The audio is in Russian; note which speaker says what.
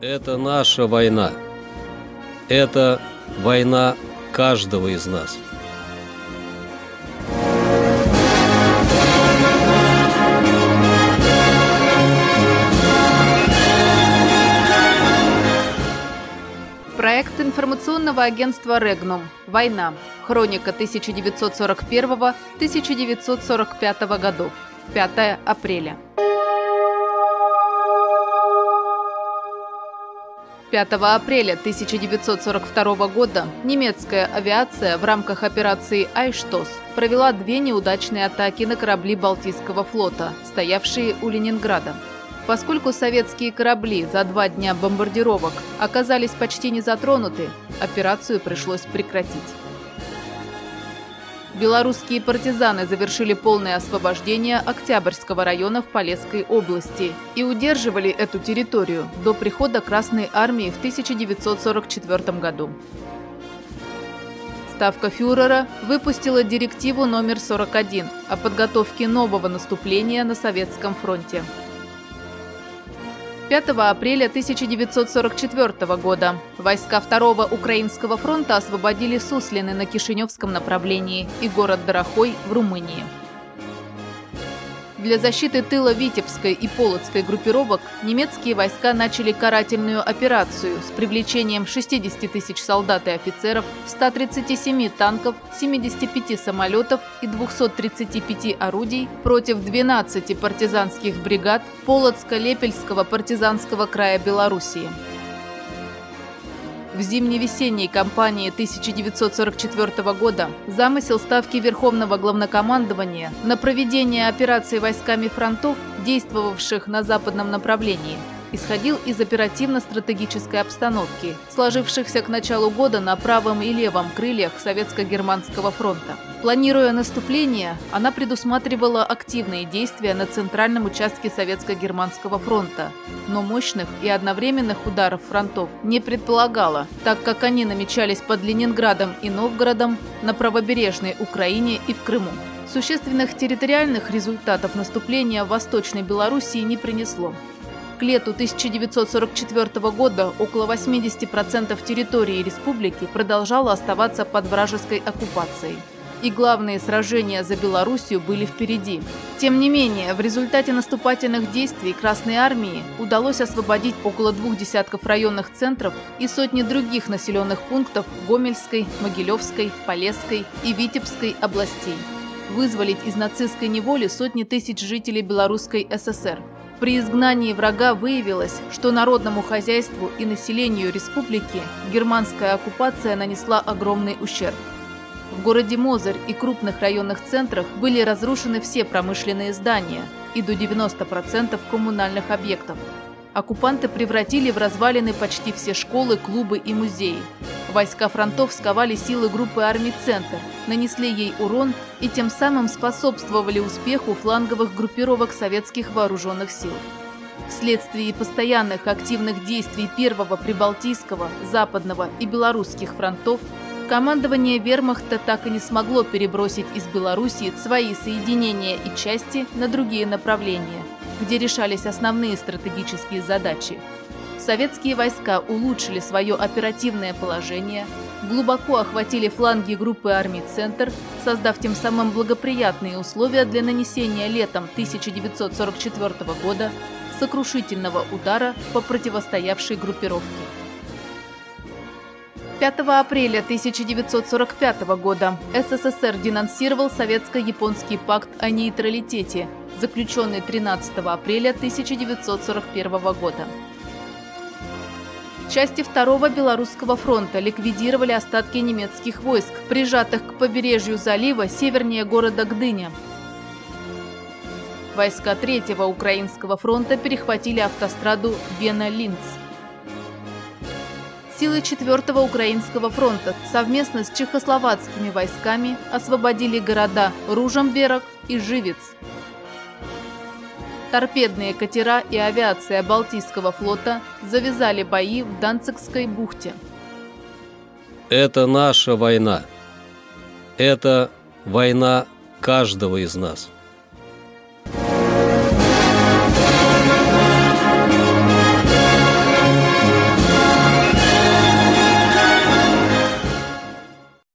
Speaker 1: Это наша война. Это война каждого из нас.
Speaker 2: Проект информационного агентства «Регнум. Война. Хроника 1941-1945 годов. 5 апреля. 5 апреля 1942 года немецкая авиация в рамках операции «Айштос» провела две неудачные атаки на корабли Балтийского флота, стоявшие у Ленинграда. Поскольку советские корабли за два дня бомбардировок оказались почти не затронуты, операцию пришлось прекратить. Белорусские партизаны завершили полное освобождение Октябрьского района в Полесской области и удерживали эту территорию до прихода Красной армии в 1944 году. Ставка фюрера выпустила директиву номер 41 о подготовке нового наступления на Советском фронте. 5 апреля 1944 года войска Второго Украинского фронта освободили Суслины на Кишиневском направлении и город Дорохой в Румынии. Для защиты тыла Витебской и Полоцкой группировок немецкие войска начали карательную операцию с привлечением 60 тысяч солдат и офицеров, 137 танков, 75 самолетов и 235 орудий против 12 партизанских бригад Полоцко-Лепельского партизанского края Белоруссии. В зимне-весенней кампании 1944 года замысел Ставки Верховного Главнокомандования на проведение операций войсками фронтов, действовавших на западном направлении, исходил из оперативно-стратегической обстановки, сложившихся к началу года на правом и левом крыльях Советско-Германского фронта. Планируя наступление, она предусматривала активные действия на центральном участке Советско-Германского фронта, но мощных и одновременных ударов фронтов не предполагала, так как они намечались под Ленинградом и Новгородом, на правобережной Украине и в Крыму. Существенных территориальных результатов наступления в Восточной Белоруссии не принесло. К лету 1944 года около 80% территории республики продолжало оставаться под вражеской оккупацией и главные сражения за Белоруссию были впереди. Тем не менее, в результате наступательных действий Красной Армии удалось освободить около двух десятков районных центров и сотни других населенных пунктов Гомельской, Могилевской, Полесской и Витебской областей. Вызволить из нацистской неволи сотни тысяч жителей Белорусской ССР. При изгнании врага выявилось, что народному хозяйству и населению республики германская оккупация нанесла огромный ущерб. В городе Мозырь и крупных районных центрах были разрушены все промышленные здания и до 90% коммунальных объектов. Оккупанты превратили в развалины почти все школы, клубы и музеи. Войска фронтов сковали силы группы армий «Центр», нанесли ей урон и тем самым способствовали успеху фланговых группировок советских вооруженных сил. Вследствие постоянных активных действий Первого Прибалтийского, Западного и Белорусских фронтов Командование вермахта так и не смогло перебросить из Белоруссии свои соединения и части на другие направления, где решались основные стратегические задачи. Советские войска улучшили свое оперативное положение, глубоко охватили фланги группы армий «Центр», создав тем самым благоприятные условия для нанесения летом 1944 года сокрушительного удара по противостоявшей группировке. 5 апреля 1945 года СССР денонсировал Советско-японский пакт о нейтралитете, заключенный 13 апреля 1941 года. Части Второго Белорусского фронта ликвидировали остатки немецких войск, прижатых к побережью залива севернее города Гдыня. Войска Третьего Украинского фронта перехватили автостраду Вена-Линц. Силы 4-го Украинского фронта совместно с чехословацкими войсками освободили города Ружемберг и Живец. Торпедные катера и авиация Балтийского флота завязали бои в Данцигской бухте.
Speaker 1: Это наша война. Это война каждого из нас.